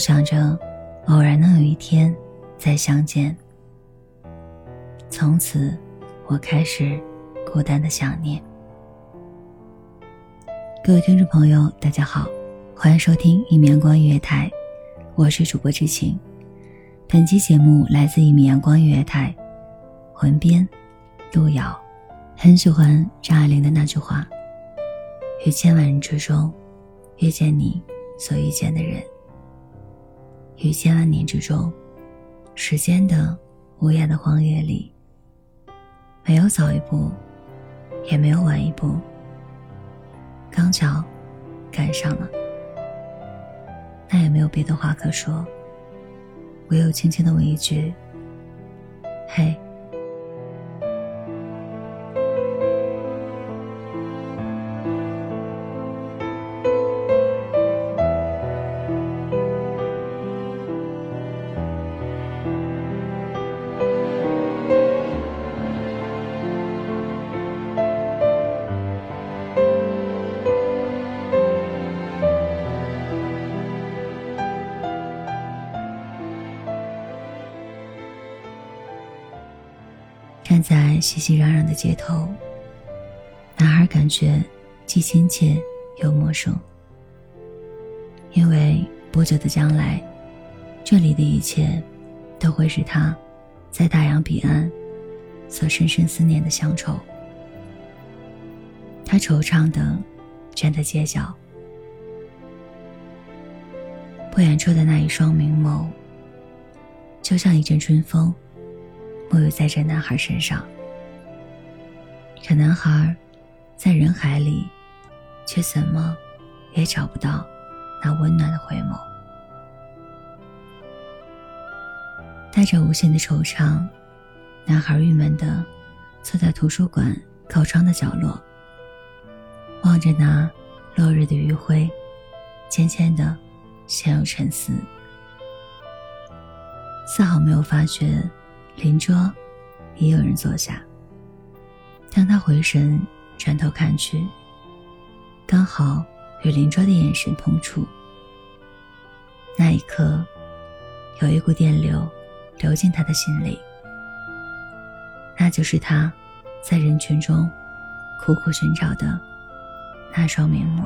想着偶然能有一天再相见，从此我开始孤单的想念。各位听众朋友，大家好，欢迎收听一米阳光音乐台，我是主播知晴。本期节目来自一米阳光音乐台，魂编路遥。很喜欢张爱玲的那句话：“于千万人之中，遇见你所遇见的人。”于千万年之中，时间的无涯的荒野里，没有早一步，也没有晚一步，刚巧赶上了。那也没有别的话可说，唯有轻轻的问一句：“嘿。”在熙熙攘攘的街头，男孩感觉既亲切又陌生。因为不久的将来，这里的一切都会是他在大洋彼岸所深深思念的乡愁。他惆怅的站在街角，不远处的那一双明眸，就像一阵春风。沐浴在这男孩身上，可男孩在人海里，却怎么也找不到那温暖的回眸。带着无限的惆怅，男孩郁闷的坐在图书馆靠窗的角落，望着那落日的余晖，渐渐的陷入沉思，丝毫没有发觉。邻桌也有人坐下。当他回神转头看去，刚好与邻桌的眼神碰触。那一刻，有一股电流流进他的心里。那就是他，在人群中苦苦寻找的那双明眸。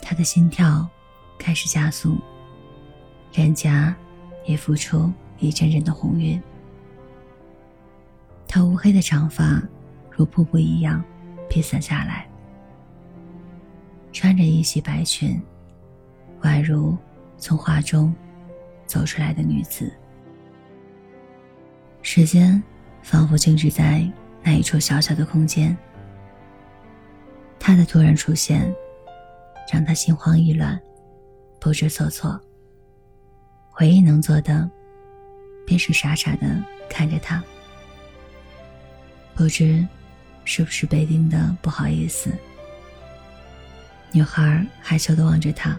他的心跳开始加速，脸颊也浮出。一阵阵的红晕，他乌黑的长发如瀑布一样披散下来，穿着一袭白裙，宛如从画中走出来的女子。时间仿佛静止在那一处小小的空间，他的突然出现让他心慌意乱，不知所措。唯一能做的。便是傻傻的看着他，不知是不是被盯的不好意思。女孩害羞的望着他：“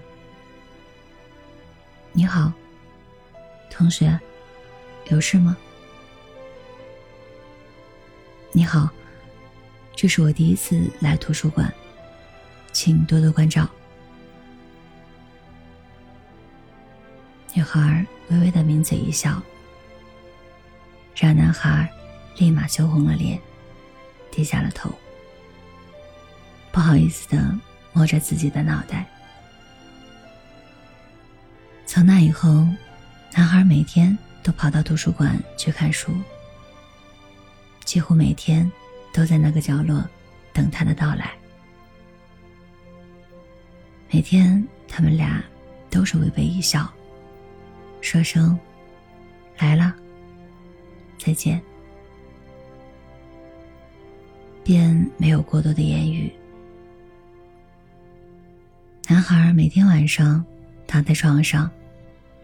你好，同学，有事吗？”“你好，这是我第一次来图书馆，请多多关照。”女孩微微的抿嘴一笑。让男孩立马羞红了脸，低下了头，不好意思的摸着自己的脑袋。从那以后，男孩每天都跑到图书馆去看书，几乎每天都在那个角落等他的到来。每天他们俩都是微微一笑，说声“来了，再见”，便没有过多的言语。男孩每天晚上躺在床上，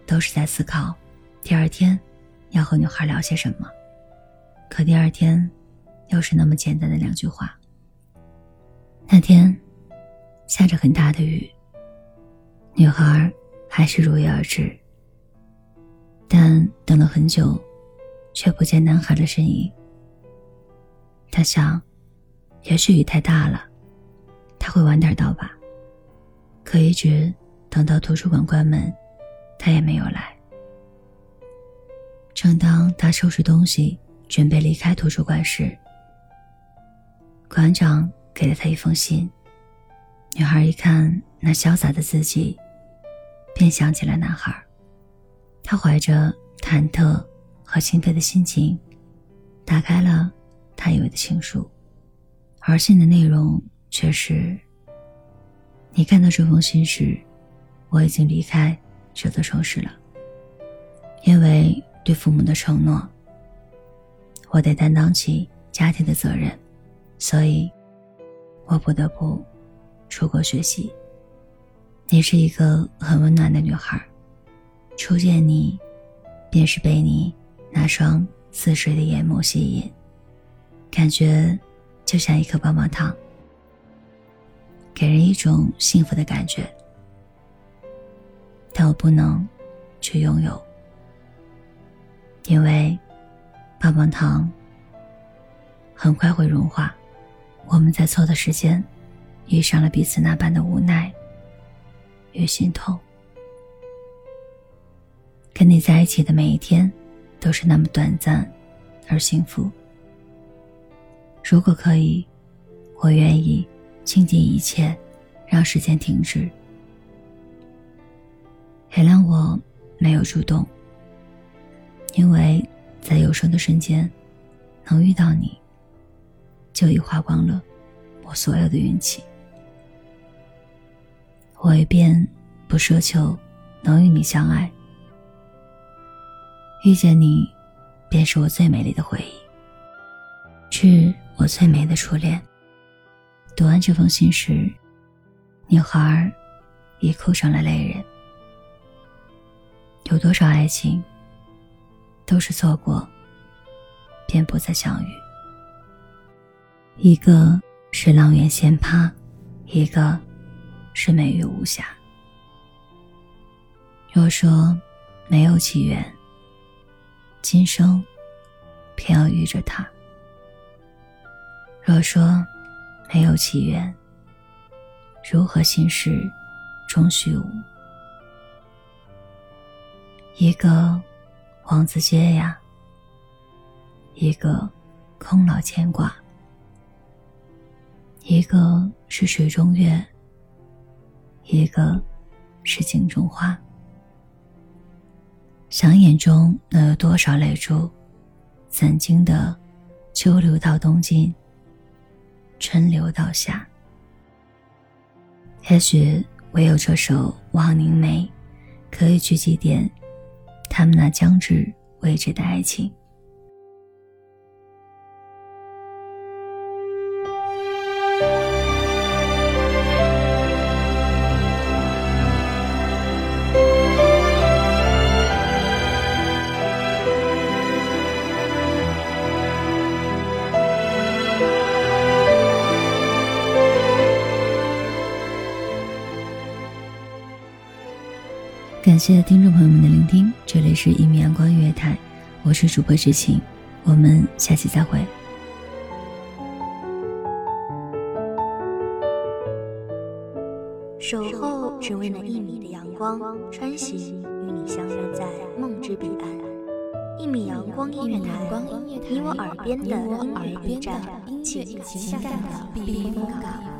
都是在思考第二天要和女孩聊些什么。可第二天，又是那么简单的两句话。那天下着很大的雨，女孩还是如约而至。但等了很久，却不见男孩的身影。他想，也许雨太大了，他会晚点到吧。可一直等到图书馆关门，他也没有来。正当他收拾东西准备离开图书馆时，馆长给了他一封信。女孩一看那潇洒的字迹，便想起了男孩。她怀着忐忑和兴奋的心情，打开了他以为的情书，而信的内容却是。你看到这封信时，我已经离开这座城市了。因为对父母的承诺，我得担当起家庭的责任，所以，我不得不出国学习。你是一个很温暖的女孩，初见你，便是被你那双似水的眼眸吸引，感觉就像一颗棒棒糖。给人一种幸福的感觉，但我不能去拥有，因为棒棒糖很快会融化。我们在错的时间遇上了彼此那般的无奈与心痛。跟你在一起的每一天都是那么短暂而幸福。如果可以，我愿意。倾尽一切，让时间停止。原谅我没有主动，因为在有生的瞬间，能遇到你，就已花光了我所有的运气。我也便不奢求能与你相爱。遇见你，便是我最美丽的回忆，致我最美的初恋。读完这封信时，女孩已哭成了泪人。有多少爱情，都是错过，便不再相遇。一个是阆苑仙葩，一个是美玉无瑕。若说没有起缘，今生偏要遇着他。若说。没有奇缘，如何心事终虚无？一个王子街呀，一个空老牵挂，一个是水中月，一个是镜中花。想眼中能有多少泪珠，曾经的秋流到冬尽？春流到夏，也许唯有这首《望凝眉》，可以去祭奠他们那将至未止的爱情。感谢听众朋友们的聆听，这里是一米阳光音乐台，我是主播知晴，我们下期再会。守候只为那一米的阳光，穿行与你相约在梦之彼岸。一米阳光音乐台，你我耳边的音乐驿站，情感的避风港。